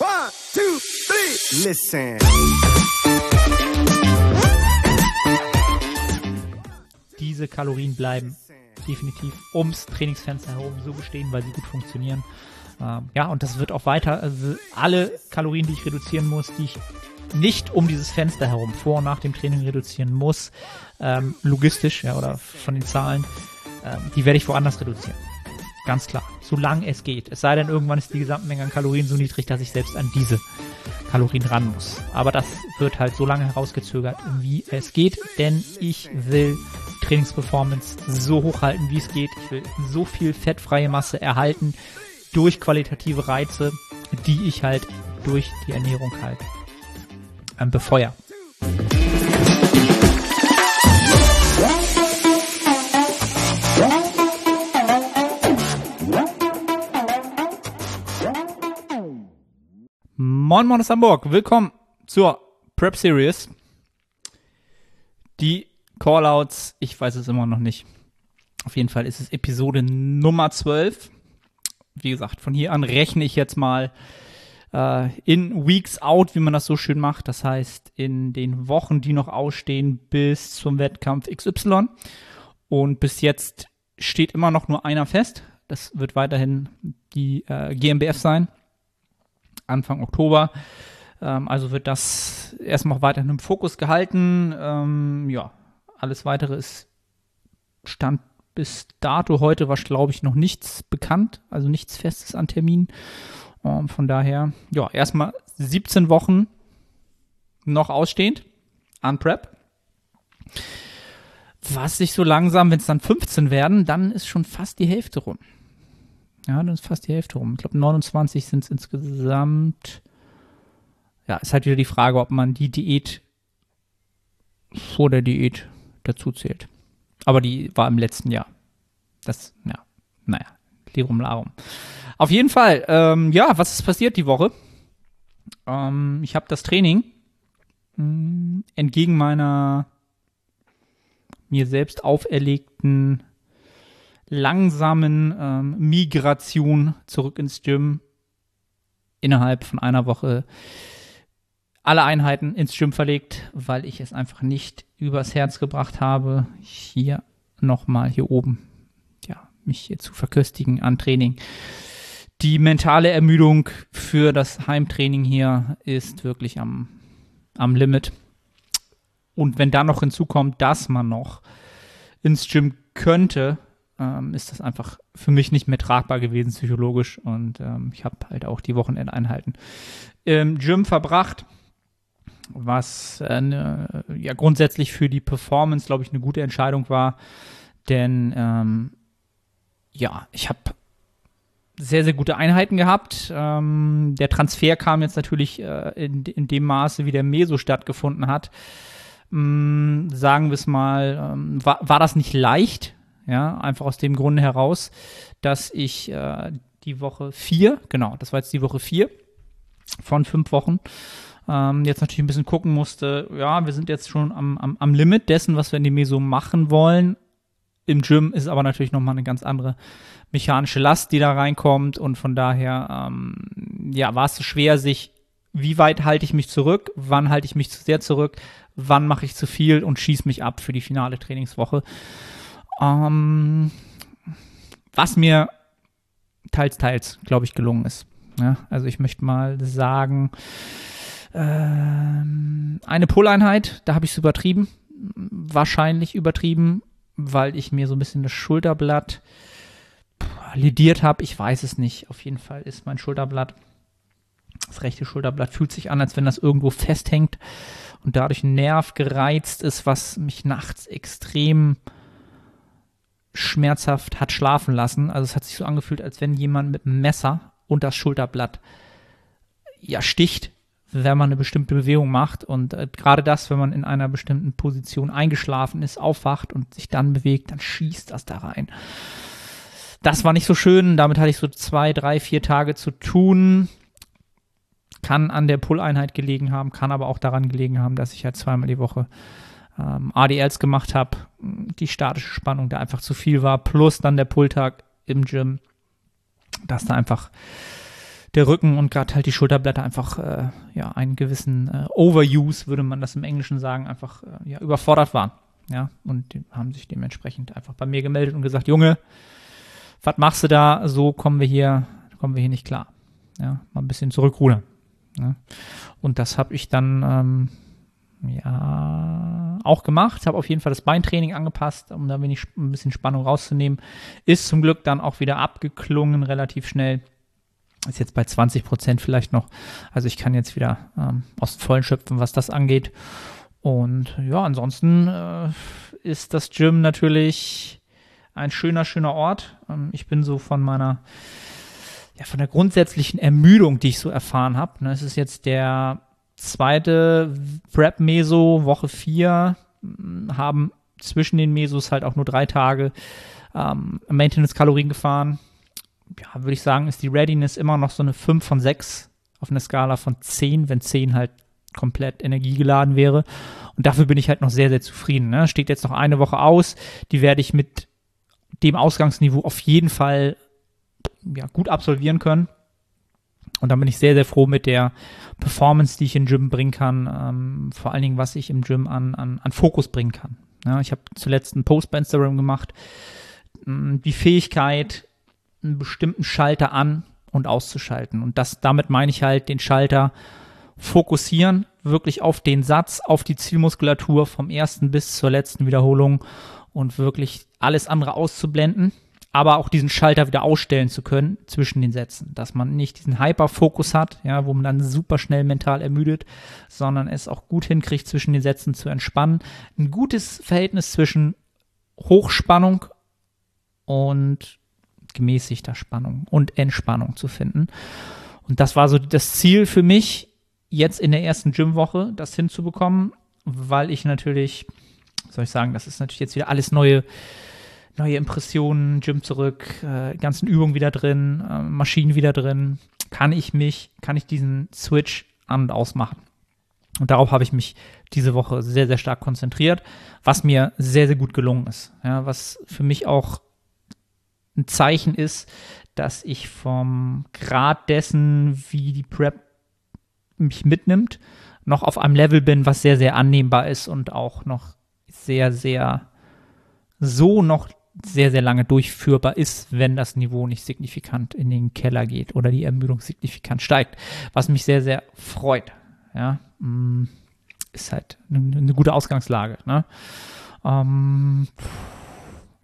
One, two, three. Listen. Diese Kalorien bleiben definitiv ums Trainingsfenster herum so bestehen, weil sie gut funktionieren. Ähm, ja, und das wird auch weiter, also alle Kalorien, die ich reduzieren muss, die ich nicht um dieses Fenster herum vor und nach dem Training reduzieren muss, ähm, logistisch, ja, oder von den Zahlen, ähm, die werde ich woanders reduzieren. Ganz klar. Solange es geht. Es sei denn, irgendwann ist die Gesamtmenge an Kalorien so niedrig, dass ich selbst an diese Kalorien ran muss. Aber das wird halt so lange herausgezögert, wie es geht, denn ich will Trainingsperformance so hoch halten, wie es geht. Ich will so viel fettfreie Masse erhalten durch qualitative Reize, die ich halt durch die Ernährung halt ähm, befeuere. Moin Moin aus Hamburg, willkommen zur Prep Series. Die Callouts, ich weiß es immer noch nicht. Auf jeden Fall ist es Episode Nummer 12. Wie gesagt, von hier an rechne ich jetzt mal äh, in Weeks out, wie man das so schön macht. Das heißt, in den Wochen, die noch ausstehen bis zum Wettkampf XY. Und bis jetzt steht immer noch nur einer fest. Das wird weiterhin die äh, GmbF sein. Anfang Oktober. Ähm, also wird das erstmal weiterhin im Fokus gehalten. Ähm, ja, alles weitere ist Stand bis dato. Heute war, glaube ich, noch nichts bekannt, also nichts Festes an Terminen. Ähm, von daher, ja, erstmal 17 Wochen noch ausstehend an Prep. Was sich so langsam, wenn es dann 15 werden, dann ist schon fast die Hälfte rum. Ja, dann ist fast die Hälfte rum. Ich glaube, 29 sind es insgesamt. Ja, ist halt wieder die Frage, ob man die Diät vor der Diät dazu zählt. Aber die war im letzten Jahr. Das, ja, naja, Lirum Larum. Auf jeden Fall, ähm, ja, was ist passiert die Woche? Ähm, ich habe das Training mh, mm, entgegen meiner mir selbst auferlegten langsamen ähm, Migration zurück ins Gym innerhalb von einer Woche alle Einheiten ins Gym verlegt, weil ich es einfach nicht übers Herz gebracht habe, hier nochmal hier oben, ja, mich hier zu verköstigen an Training. Die mentale Ermüdung für das Heimtraining hier ist wirklich am, am Limit. Und wenn da noch hinzukommt, dass man noch ins Gym könnte, ähm, ist das einfach für mich nicht mehr tragbar gewesen psychologisch. Und ähm, ich habe halt auch die Wochenendeinheiten im Gym verbracht was äh, ne, ja grundsätzlich für die Performance, glaube ich, eine gute Entscheidung war. Denn ähm, ja, ich habe sehr, sehr gute Einheiten gehabt. Ähm, der Transfer kam jetzt natürlich äh, in, in dem Maße, wie der Meso stattgefunden hat. Ähm, sagen wir es mal, ähm, war, war das nicht leicht, ja, einfach aus dem Grunde heraus, dass ich äh, die Woche vier, genau, das war jetzt die Woche vier von fünf Wochen, ähm, jetzt natürlich ein bisschen gucken musste, ja, wir sind jetzt schon am, am, am Limit dessen, was wir in die Meso machen wollen. Im Gym ist aber natürlich nochmal eine ganz andere mechanische Last, die da reinkommt und von daher, ähm, ja, war es so schwer, sich, wie weit halte ich mich zurück, wann halte ich mich zu sehr zurück, wann mache ich zu viel und schieße mich ab für die finale Trainingswoche. Ähm, was mir teils, teils, glaube ich, gelungen ist. Ja, also ich möchte mal sagen, ähm, eine Pull-Einheit, da habe ich es übertrieben. Wahrscheinlich übertrieben, weil ich mir so ein bisschen das Schulterblatt lidiert habe. Ich weiß es nicht. Auf jeden Fall ist mein Schulterblatt, das rechte Schulterblatt fühlt sich an, als wenn das irgendwo festhängt und dadurch ein Nerv gereizt ist, was mich nachts extrem schmerzhaft hat schlafen lassen. Also es hat sich so angefühlt, als wenn jemand mit einem Messer und das Schulterblatt ja sticht wenn man eine bestimmte Bewegung macht. Und äh, gerade das, wenn man in einer bestimmten Position eingeschlafen ist, aufwacht und sich dann bewegt, dann schießt das da rein. Das war nicht so schön. Damit hatte ich so zwei, drei, vier Tage zu tun. Kann an der Pull-Einheit gelegen haben, kann aber auch daran gelegen haben, dass ich halt zweimal die Woche ähm, ADLs gemacht habe. Die statische Spannung da einfach zu viel war. Plus dann der Pulltag im Gym, dass da einfach der Rücken und gerade halt die Schulterblätter einfach äh, ja einen gewissen äh, Overuse, würde man das im Englischen sagen, einfach äh, ja, überfordert waren. Ja, und die haben sich dementsprechend einfach bei mir gemeldet und gesagt, Junge, was machst du da? So kommen wir hier, kommen wir hier nicht klar. Ja, mal ein bisschen zurückrudern. Ja. Und das habe ich dann ähm, ja auch gemacht. Habe auf jeden Fall das Beintraining angepasst, um da wenig, ein bisschen Spannung rauszunehmen. Ist zum Glück dann auch wieder abgeklungen, relativ schnell. Ist jetzt bei 20 Prozent vielleicht noch. Also ich kann jetzt wieder ähm, aus Vollen schöpfen, was das angeht. Und ja, ansonsten äh, ist das Gym natürlich ein schöner, schöner Ort. Ähm, ich bin so von meiner, ja, von der grundsätzlichen Ermüdung, die ich so erfahren habe. Ne, es ist jetzt der zweite Prep-Meso, Woche 4, haben zwischen den Mesos halt auch nur drei Tage ähm, Maintenance-Kalorien gefahren. Ja, würde ich sagen, ist die Readiness immer noch so eine 5 von 6 auf einer Skala von 10, wenn 10 halt komplett energiegeladen wäre. Und dafür bin ich halt noch sehr, sehr zufrieden. Ne? Steht jetzt noch eine Woche aus. Die werde ich mit dem Ausgangsniveau auf jeden Fall ja, gut absolvieren können. Und dann bin ich sehr, sehr froh mit der Performance, die ich im Gym bringen kann. Ähm, vor allen Dingen, was ich im Gym an, an, an Fokus bringen kann. Ja, ich habe zuletzt einen Post bei Instagram gemacht. Mm, die Fähigkeit, einen bestimmten Schalter an und auszuschalten. Und das, damit meine ich halt den Schalter fokussieren, wirklich auf den Satz, auf die Zielmuskulatur vom ersten bis zur letzten Wiederholung und wirklich alles andere auszublenden, aber auch diesen Schalter wieder ausstellen zu können zwischen den Sätzen, dass man nicht diesen Hyperfokus hat, ja, wo man dann super schnell mental ermüdet, sondern es auch gut hinkriegt, zwischen den Sätzen zu entspannen. Ein gutes Verhältnis zwischen Hochspannung und gemäßigter Spannung und Entspannung zu finden. Und das war so das Ziel für mich, jetzt in der ersten Gymwoche das hinzubekommen, weil ich natürlich, soll ich sagen, das ist natürlich jetzt wieder alles neue, neue Impressionen, Gym zurück, äh, ganzen Übungen wieder drin, äh, Maschinen wieder drin. Kann ich mich, kann ich diesen Switch an und ausmachen? Und darauf habe ich mich diese Woche sehr, sehr stark konzentriert, was mir sehr, sehr gut gelungen ist. Ja, was für mich auch ein Zeichen ist, dass ich vom Grad dessen, wie die Prep mich mitnimmt, noch auf einem Level bin, was sehr, sehr annehmbar ist und auch noch sehr, sehr so noch sehr, sehr lange durchführbar ist, wenn das Niveau nicht signifikant in den Keller geht oder die Ermüdung signifikant steigt. Was mich sehr, sehr freut. Ja, mm, ist halt eine, eine gute Ausgangslage. Ne? Ähm,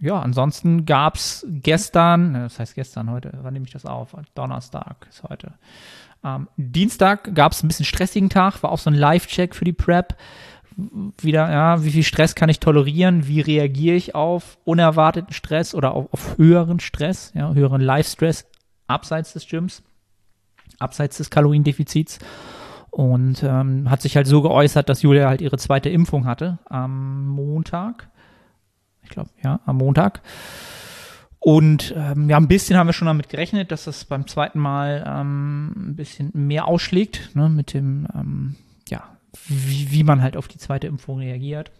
ja, ansonsten gab es gestern, das heißt gestern, heute, wann nehme ich das auf? Donnerstag ist heute. Ähm, Dienstag gab es ein bisschen stressigen Tag, war auch so ein Live-Check für die Prep. Wieder, ja, wie viel Stress kann ich tolerieren? Wie reagiere ich auf unerwarteten Stress oder auf, auf höheren Stress, ja, höheren Live-Stress abseits des Gyms, abseits des Kaloriendefizits? Und ähm, hat sich halt so geäußert, dass Julia halt ihre zweite Impfung hatte am Montag. Ich glaube, ja, am Montag. Und ähm, ja, ein bisschen haben wir schon damit gerechnet, dass das beim zweiten Mal ähm, ein bisschen mehr ausschlägt, ne, mit dem, ähm, wie, wie man halt auf die zweite Impfung reagiert.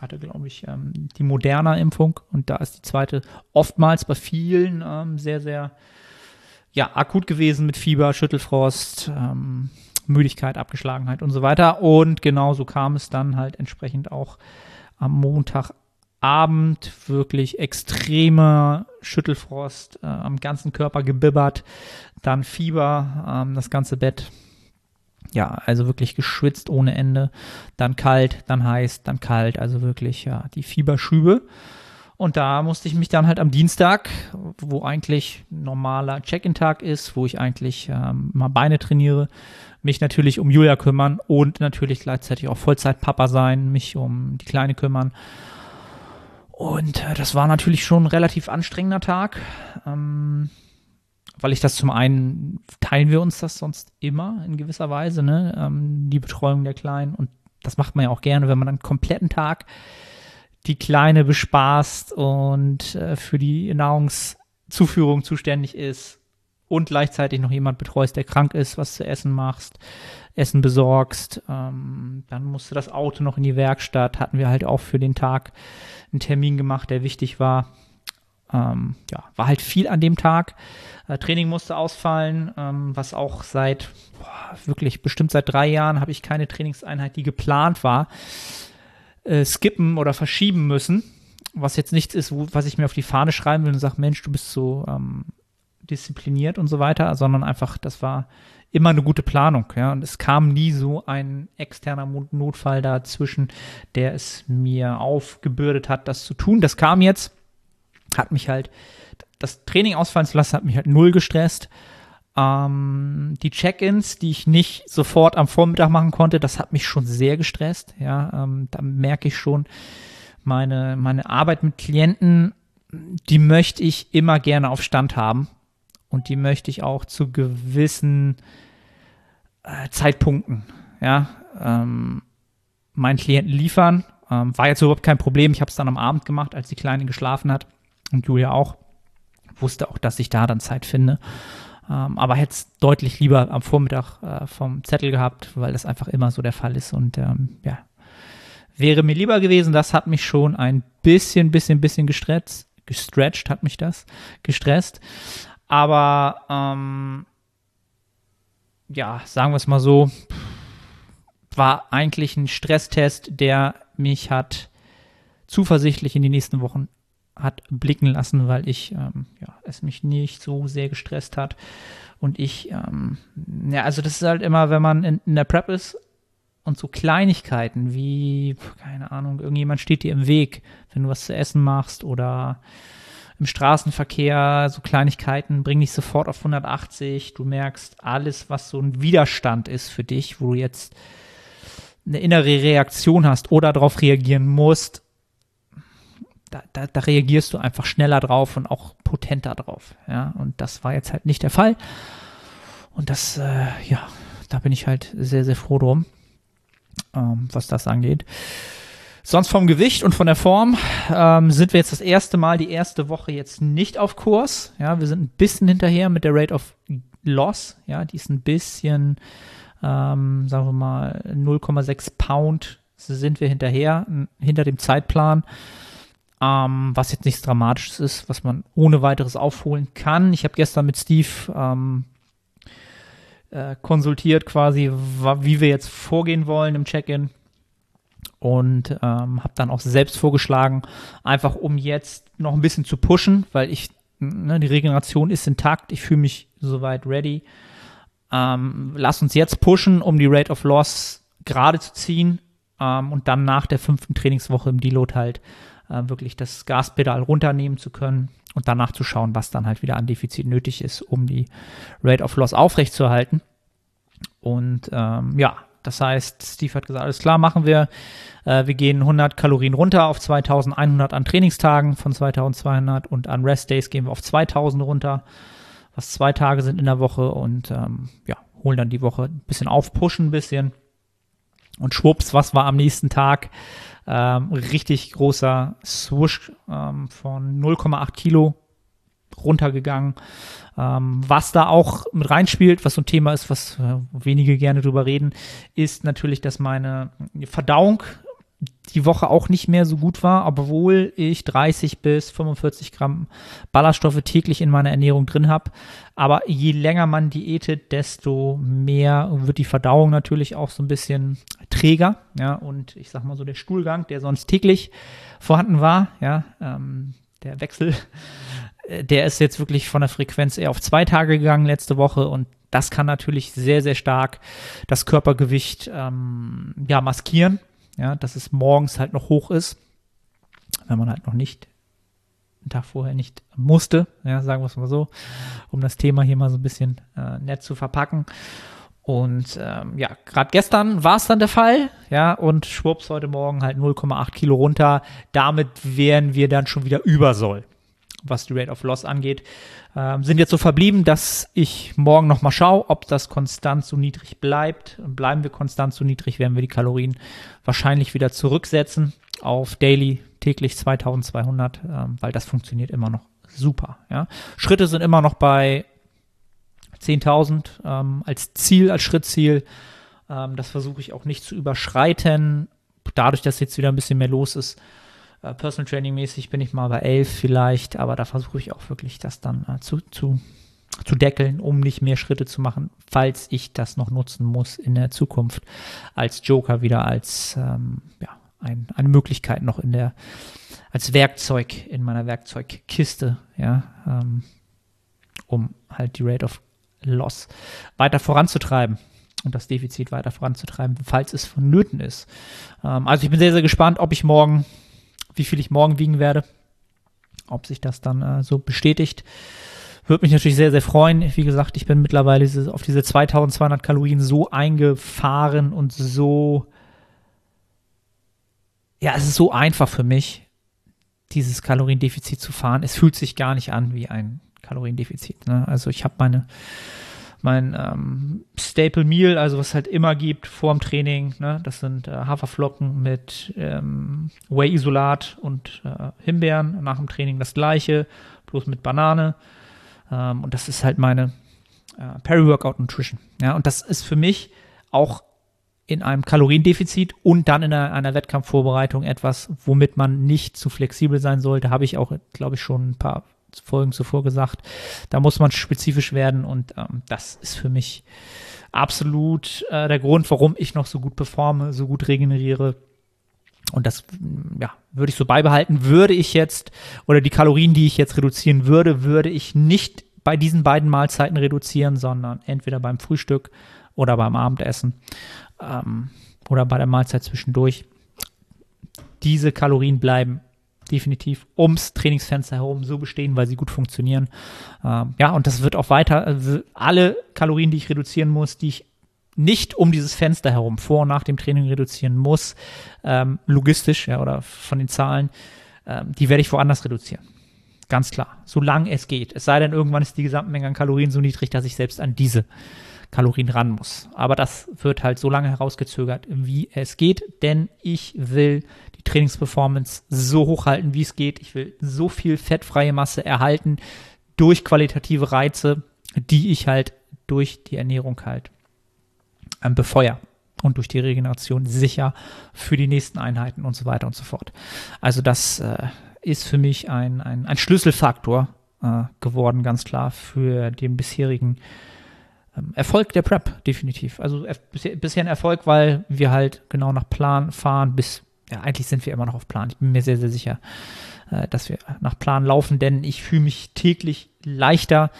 Hatte, glaube ich, ähm, die moderne Impfung und da ist die zweite oftmals bei vielen ähm, sehr, sehr ja, akut gewesen mit Fieber, Schüttelfrost, ähm, Müdigkeit, Abgeschlagenheit und so weiter. Und genauso kam es dann halt entsprechend auch am Montag Abend wirklich extremer Schüttelfrost, äh, am ganzen Körper gebibbert, dann Fieber, ähm, das ganze Bett. Ja, also wirklich geschwitzt ohne Ende. Dann kalt, dann heiß, dann kalt. Also wirklich, ja, die Fieberschübe. Und da musste ich mich dann halt am Dienstag, wo eigentlich normaler Check-in-Tag ist, wo ich eigentlich ähm, mal Beine trainiere, mich natürlich um Julia kümmern und natürlich gleichzeitig auch Vollzeit-Papa sein, mich um die Kleine kümmern. Und äh, das war natürlich schon ein relativ anstrengender Tag, ähm, weil ich das zum einen teilen wir uns das sonst immer in gewisser Weise, ne? Ähm, die Betreuung der Kleinen. Und das macht man ja auch gerne, wenn man einen kompletten Tag die Kleine bespaßt und äh, für die Nahrungszuführung zuständig ist und gleichzeitig noch jemand betreust, der krank ist, was zu essen machst, Essen besorgst. Ähm, dann musste das Auto noch in die Werkstatt, hatten wir halt auch für den Tag einen Termin gemacht, der wichtig war. Ähm, ja, war halt viel an dem Tag. Äh, Training musste ausfallen, ähm, was auch seit boah, wirklich bestimmt seit drei Jahren habe ich keine Trainingseinheit, die geplant war, äh, skippen oder verschieben müssen. Was jetzt nichts ist, wo, was ich mir auf die Fahne schreiben will und sage, Mensch, du bist so ähm, diszipliniert und so weiter, sondern einfach, das war immer eine gute Planung, ja. Und es kam nie so ein externer Notfall dazwischen, der es mir aufgebürdet hat, das zu tun. Das kam jetzt, hat mich halt, das Training ausfallen zu lassen, hat mich halt null gestresst. Ähm, die Check-ins, die ich nicht sofort am Vormittag machen konnte, das hat mich schon sehr gestresst. Ja, ähm, da merke ich schon, meine, meine Arbeit mit Klienten, die möchte ich immer gerne auf Stand haben. Und die möchte ich auch zu gewissen äh, Zeitpunkten, ja, ähm, meinen Klienten liefern. Ähm, war jetzt überhaupt kein Problem. Ich habe es dann am Abend gemacht, als die Kleine geschlafen hat und Julia auch. Wusste auch, dass ich da dann Zeit finde. Ähm, aber hätte es deutlich lieber am Vormittag äh, vom Zettel gehabt, weil das einfach immer so der Fall ist. Und ähm, ja, wäre mir lieber gewesen. Das hat mich schon ein bisschen, bisschen, bisschen gestretzt. Gestretched hat mich das, gestresst. Aber ähm, ja, sagen wir es mal so, war eigentlich ein Stresstest, der mich hat zuversichtlich in die nächsten Wochen hat blicken lassen, weil ich ähm, ja, es mich nicht so sehr gestresst hat. Und ich, ähm, ja, also das ist halt immer, wenn man in, in der Prep ist und so Kleinigkeiten wie, keine Ahnung, irgendjemand steht dir im Weg, wenn du was zu essen machst oder im Straßenverkehr, so Kleinigkeiten, bring dich sofort auf 180. Du merkst alles, was so ein Widerstand ist für dich, wo du jetzt eine innere Reaktion hast oder darauf reagieren musst, da, da, da, reagierst du einfach schneller drauf und auch potenter drauf. Ja, und das war jetzt halt nicht der Fall. Und das, äh, ja, da bin ich halt sehr, sehr froh drum, ähm, was das angeht. Sonst vom Gewicht und von der Form ähm, sind wir jetzt das erste Mal die erste Woche jetzt nicht auf Kurs. Ja, wir sind ein bisschen hinterher mit der Rate of Loss. Ja, die ist ein bisschen, ähm, sagen wir mal, 0,6 Pound sind wir hinterher, hinter dem Zeitplan. Ähm, was jetzt nichts Dramatisches ist, was man ohne weiteres aufholen kann. Ich habe gestern mit Steve ähm, äh, konsultiert quasi, wie wir jetzt vorgehen wollen im Check-in und ähm, habe dann auch selbst vorgeschlagen, einfach um jetzt noch ein bisschen zu pushen, weil ich, ne, die Regeneration ist intakt, ich fühle mich soweit ready. Ähm, lass uns jetzt pushen, um die Rate of Loss gerade zu ziehen ähm, und dann nach der fünften Trainingswoche im Deload halt äh, wirklich das Gaspedal runternehmen zu können und danach zu schauen, was dann halt wieder an Defizit nötig ist, um die Rate of Loss aufrechtzuerhalten. Und ähm, ja, das heißt, Steve hat gesagt, alles klar, machen wir. Äh, wir gehen 100 Kalorien runter auf 2100 an Trainingstagen von 2200 und an Rest Days gehen wir auf 2000 runter, was zwei Tage sind in der Woche und ähm, ja, holen dann die Woche ein bisschen auf, pushen ein bisschen. Und schwupps, was war am nächsten Tag? Ähm, richtig großer Swoosh ähm, von 0,8 Kilo runtergegangen. Ähm, was da auch mit reinspielt, was so ein Thema ist, was äh, wenige gerne drüber reden, ist natürlich, dass meine Verdauung die Woche auch nicht mehr so gut war, obwohl ich 30 bis 45 Gramm Ballaststoffe täglich in meiner Ernährung drin habe. Aber je länger man diätet, desto mehr wird die Verdauung natürlich auch so ein bisschen träger. Ja, und ich sag mal so der Stuhlgang, der sonst täglich vorhanden war, ja, ähm, der Wechsel äh, der ist jetzt wirklich von der Frequenz eher auf zwei Tage gegangen letzte Woche und das kann natürlich sehr, sehr stark das Körpergewicht ähm, ja, maskieren, ja, dass es morgens halt noch hoch ist, wenn man halt noch nicht einen Tag vorher nicht musste, ja, sagen wir es mal so, um das Thema hier mal so ein bisschen äh, nett zu verpacken. Und ähm, ja, gerade gestern war es dann der Fall, ja, und schwupps, heute Morgen halt 0,8 Kilo runter. Damit wären wir dann schon wieder über Soll was die Rate of Loss angeht. Ähm, sind jetzt so verblieben, dass ich morgen nochmal schaue, ob das konstant so niedrig bleibt. Bleiben wir konstant so niedrig, werden wir die Kalorien wahrscheinlich wieder zurücksetzen auf Daily täglich 2200, ähm, weil das funktioniert immer noch super. Ja. Schritte sind immer noch bei 10.000 ähm, als Ziel, als Schrittziel. Ähm, das versuche ich auch nicht zu überschreiten. Dadurch, dass jetzt wieder ein bisschen mehr los ist, Äh, Personal Training mäßig bin ich mal bei 11 vielleicht, aber da versuche ich auch wirklich das dann äh, zu, zu, zu deckeln, um nicht mehr Schritte zu machen, falls ich das noch nutzen muss in der Zukunft als Joker wieder als ähm, ja, ein, eine Möglichkeit noch in der als Werkzeug in meiner Werkzeugkiste, ja, ähm, um halt die Rate of Loss weiter voranzutreiben und das Defizit weiter voranzutreiben, falls es vonnöten ist. Ähm, also ich bin sehr, sehr gespannt, ob ich morgen, wie viel ich morgen wiegen werde, ob sich das dann äh, so bestätigt. Würde mich natürlich sehr, sehr freuen. Wie gesagt, ich bin mittlerweile auf diese 2200 Kalorien so eingefahren und so, ja, es ist so einfach für mich, dieses Kaloriendefizit zu fahren. Es fühlt sich gar nicht an wie ein Kaloriendefizit. Ne? Also ich habe meine mein ähm, Staple Meal, also was halt immer gibt vor dem Training. Ne? Das sind äh, Haferflocken mit ähm, Whey-Isolat und äh, Himbeeren. Nach dem Training das gleiche, bloß mit Banane. Ähm, und das ist halt meine äh, Peri-Workout Nutrition. Ja? Und das ist für mich auch in einem Kaloriendefizit und dann in einer, einer, Wettkampfvorbereitung etwas, womit man nicht zu flexibel sein sollte. Habe ich auch, glaube ich, schon ein paar Folgen zuvor gesagt. Da muss man spezifisch werden und ähm, das ist für mich absolut äh, der Grund, warum ich noch so gut performe, so gut regeneriere. Und das, ja, würde ich so beibehalten. Würde ich jetzt, oder die Kalorien, die ich jetzt reduzieren würde, würde ich nicht bei diesen beiden Mahlzeiten reduzieren, sondern entweder beim Frühstück oder beim Abendessen ähm, oder bei der Mahlzeit zwischendurch. Diese Kalorien bleiben definitiv ums Trainingsfenster herum so bestehen, weil sie gut funktionieren. Ähm, ja, und das wird auch weiter, also alle Kalorien, die ich reduzieren muss, die ich nicht um dieses Fenster herum vor und nach dem Training reduzieren muss, ähm, logistisch ja, oder von den Zahlen, ähm, die werde ich woanders reduzieren. Ganz klar, solange es geht. Es sei denn, irgendwann ist die Gesamtmenge an Kalorien so niedrig, dass ich selbst an diese Kalorien ran muss. Aber das wird halt so lange herausgezögert, wie es geht, denn ich will die Trainingsperformance so hoch halten, wie es geht. Ich will so viel fettfreie Masse erhalten durch qualitative Reize, die ich halt durch die Ernährung halt ähm, befeuere und durch die Regeneration sicher für die nächsten Einheiten und so weiter und so fort. Also das äh, ist für mich ein, ein, ein Schlüsselfaktor äh, geworden, ganz klar, für den bisherigen Erfolg der Prep, definitiv. Also bisher, ein Erfolg, weil wir halt genau nach Plan fahren, bis, ja, eigentlich sind wir immer noch auf Plan. Ich bin mir sehr, sehr sicher, äh, dass wir nach Plan laufen, denn ich fühle mich täglich leichter.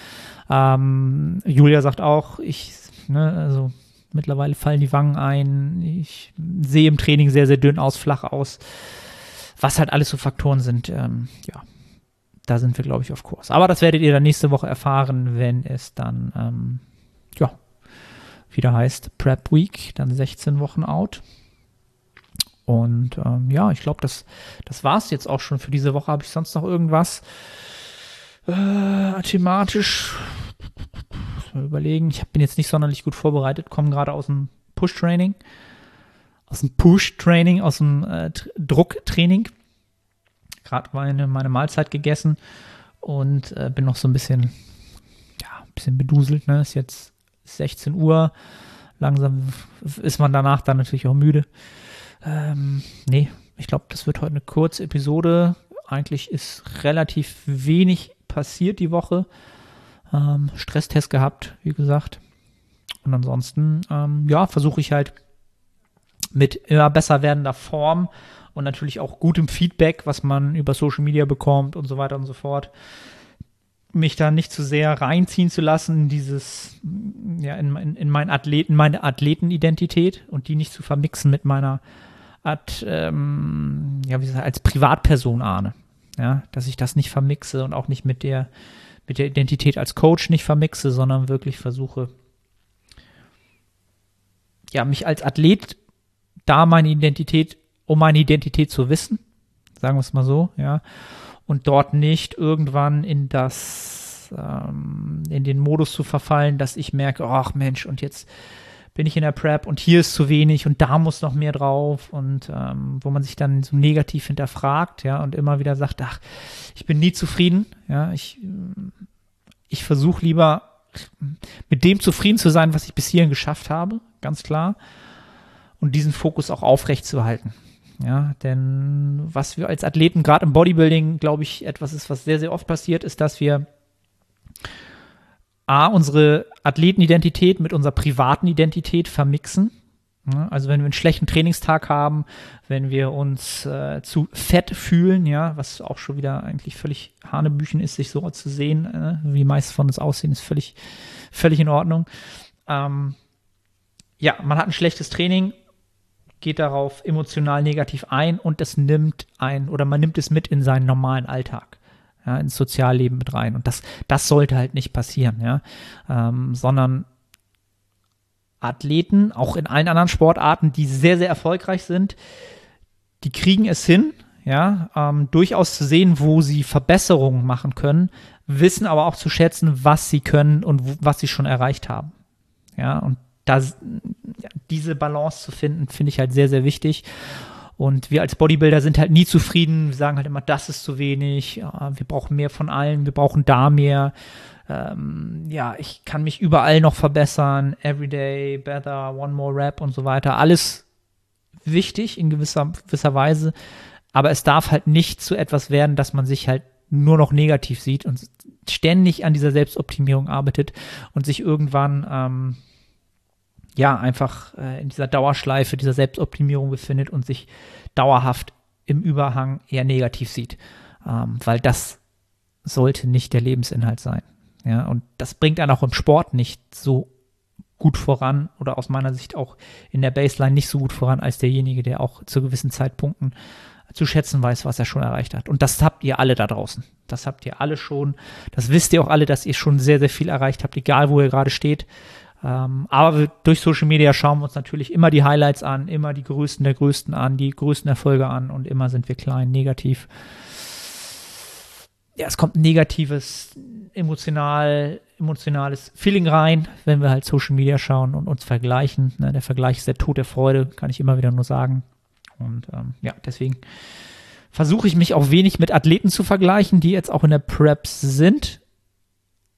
Ähm, Julia sagt auch, ich, ne, also mittlerweile fallen die Wangen ein. Ich sehe im Training sehr, sehr dünn aus, flach aus. Was halt alles so Faktoren sind, ähm, ja, da sind wir, glaube ich, auf Kurs. Aber das werdet ihr dann nächste Woche erfahren, wenn es dann ähm, wieder heißt Prep Week, dann 16 Wochen out. Und ähm, ja, ich glaube, das, das war es jetzt auch schon für diese Woche. Habe ich sonst noch irgendwas äh, thematisch? Überlegen. Ich bin jetzt nicht sonderlich gut vorbereitet, komme gerade aus dem Push-Training. Aus dem Push-Training, aus dem äh, Drucktraining. Gerade meine, meine Mahlzeit gegessen und äh, bin noch so ein bisschen, ja, ein bisschen beduselt. Ne? Ist jetzt 16 Uhr. Langsam ist man danach dann natürlich auch müde. Ähm, nee, ich glaube, das wird heute eine kurze Episode. Eigentlich ist relativ wenig passiert die Woche. Ähm, Stresstest gehabt, wie gesagt. Und ansonsten, ähm, ja, versuche ich halt mit immer besser werdender Form und natürlich auch gutem Feedback, was man über Social Media bekommt und so weiter und so fort, mich da nicht zu sehr reinziehen zu lassen, dieses, ja, in, in, in mein Athleten, meine Athletenidentität und die nicht zu vermixen mit meiner Art, ähm, ja, wie gesagt, als Privatperson ahne. Ja, dass ich das nicht vermixe und auch nicht mit der, mit der Identität als Coach nicht vermixe, sondern wirklich versuche, ja, mich als Athlet da meine Identität, um meine Identität zu wissen, sagen wir es mal so, ja, und dort nicht irgendwann in das, ähm, in den Modus zu verfallen, dass ich merke, ach Mensch, und jetzt bin ich in der Prep und hier ist zu wenig und da muss noch mehr drauf und ähm, wo man sich dann so negativ hinterfragt, ja, und immer wieder sagt, ach, ich bin nie zufrieden, ja, ich, ich versuche lieber mit dem zufrieden zu sein, was ich bis hierhin geschafft habe, ganz klar, und diesen Fokus auch aufrecht zu halten. Ja, denn was wir als Athleten gerade im Bodybuilding, glaube ich, etwas ist, was sehr, sehr oft passiert, ist, dass wir A, unsere Athletenidentität mit unserer privaten Identität vermixen. Also wenn wir einen schlechten Trainingstag haben, wenn wir uns äh, zu fett fühlen, ja, was auch schon wieder eigentlich völlig Hanebüchen ist, sich so zu sehen, äh, wie die meisten von uns aussehen, ist völlig, völlig in Ordnung. Ähm, ja, man hat ein schlechtes Training, geht darauf emotional negativ ein und es nimmt ein oder man nimmt es mit in seinen normalen Alltag ja, ins Sozialleben mit rein. Und das, das sollte halt nicht passieren, ja. Ähm, sondern Athleten, auch in allen anderen Sportarten, die sehr, sehr erfolgreich sind, die kriegen es hin, ja, ähm, durchaus zu sehen, wo sie Verbesserungen machen können, wissen aber auch zu schätzen, was sie können und was sie schon erreicht haben. Ja, und ja, diese Balance zu finden, finde ich halt sehr, sehr wichtig. Und wir als Bodybuilder sind halt nie zufrieden. Wir sagen halt immer, das ist zu wenig. wir brauchen mehr von allen. Wir brauchen da mehr. Ähm, ja, ich kann mich überall noch verbessern. Everyday, better, one more rap und so weiter. Alles wichtig in gewisser, gewisser Weise. Aber es darf halt nicht zu etwas werden, dass man sich halt nur noch negativ sieht und ständig an dieser Selbstoptimierung arbeitet und sich irgendwann ähm, ja, einfach äh, in dieser Dauerschleife, dieser Selbstoptimierung befindet und sich dauerhaft im Überhang eher negativ sieht. Ähm, weil das sollte nicht der Lebensinhalt sein. Ja, und das bringt einen auch im Sport nicht so gut voran oder aus meiner Sicht auch in der Baseline nicht so gut voran als derjenige, der auch zu gewissen Zeitpunkten zu schätzen weiß, was er schon erreicht hat. Und das habt ihr alle da draußen. Das habt ihr alle schon. Das wisst ihr auch alle, dass ihr schon sehr, sehr viel erreicht habt, egal wo ihr gerade steht. Ähm, aber durch Social Media schauen wir uns natürlich immer die Highlights an, immer die größten der größten an, die größten Erfolge an und immer sind wir klein, negativ. Ja, es kommt ein negatives, emotional, emotionales Feeling rein, wenn wir halt Social Media schauen und uns vergleichen. Ne, der Vergleich ist der Tod der Freude, kann ich immer wieder nur sagen. Und ähm, ja, deswegen versuche ich mich auch wenig mit Athleten zu vergleichen, die jetzt auch in der Preps sind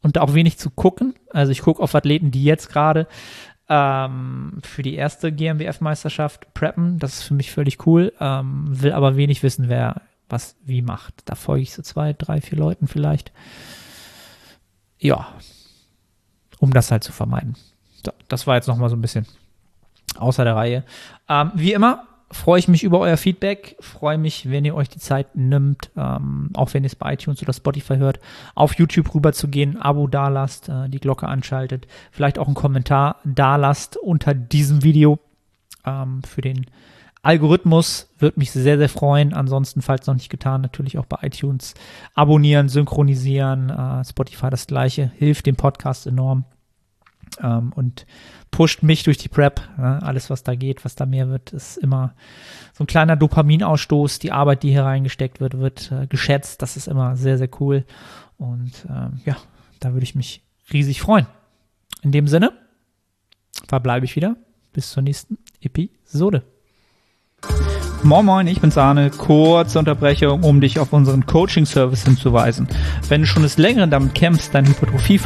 und auch wenig zu gucken. Also ich gucke auf Athleten, die jetzt gerade ähm, für die erste GmbF-Meisterschaft preppen. Das ist für mich völlig cool. Ähm, will aber wenig wissen, wer was wie macht. Da folge ich so zwei, drei, vier Leuten vielleicht. Ja, um das halt zu vermeiden. So, das war jetzt nochmal so ein bisschen außer der Reihe. Ähm, wie immer, freue ich mich über euer Feedback. Freue mich, wenn ihr euch die Zeit nimmt, ähm, auch wenn ihr es bei iTunes oder Spotify hört, auf YouTube rüber zu gehen, Abo dalasst, äh, die Glocke anschaltet, vielleicht auch einen Kommentar dalasst unter diesem Video ähm, für den Algorithmus. Würde mich sehr, sehr freuen. Ansonsten, falls noch nicht getan, natürlich auch bei iTunes abonnieren, synchronisieren. Äh, Spotify das gleiche. Hilft dem Podcast enorm. Ähm, und pusht mich durch die Prep. Ja, alles, was da geht, was da mehr wird, ist immer so ein kleiner Dopaminausstoß. Die Arbeit, die hier reingesteckt wird, wird äh, geschätzt. Das ist immer sehr, sehr cool. Und ähm, ja, da würde ich mich riesig freuen. In dem Sinne verbleibe ich wieder. Bis zur nächsten Episode. Moin Moin, ich bin's Arne. Kurze Unterbrechung, um dich auf unseren Coaching-Service hinzuweisen. Wenn du schon des Längeren damit kämpfst, dein Hypertrophie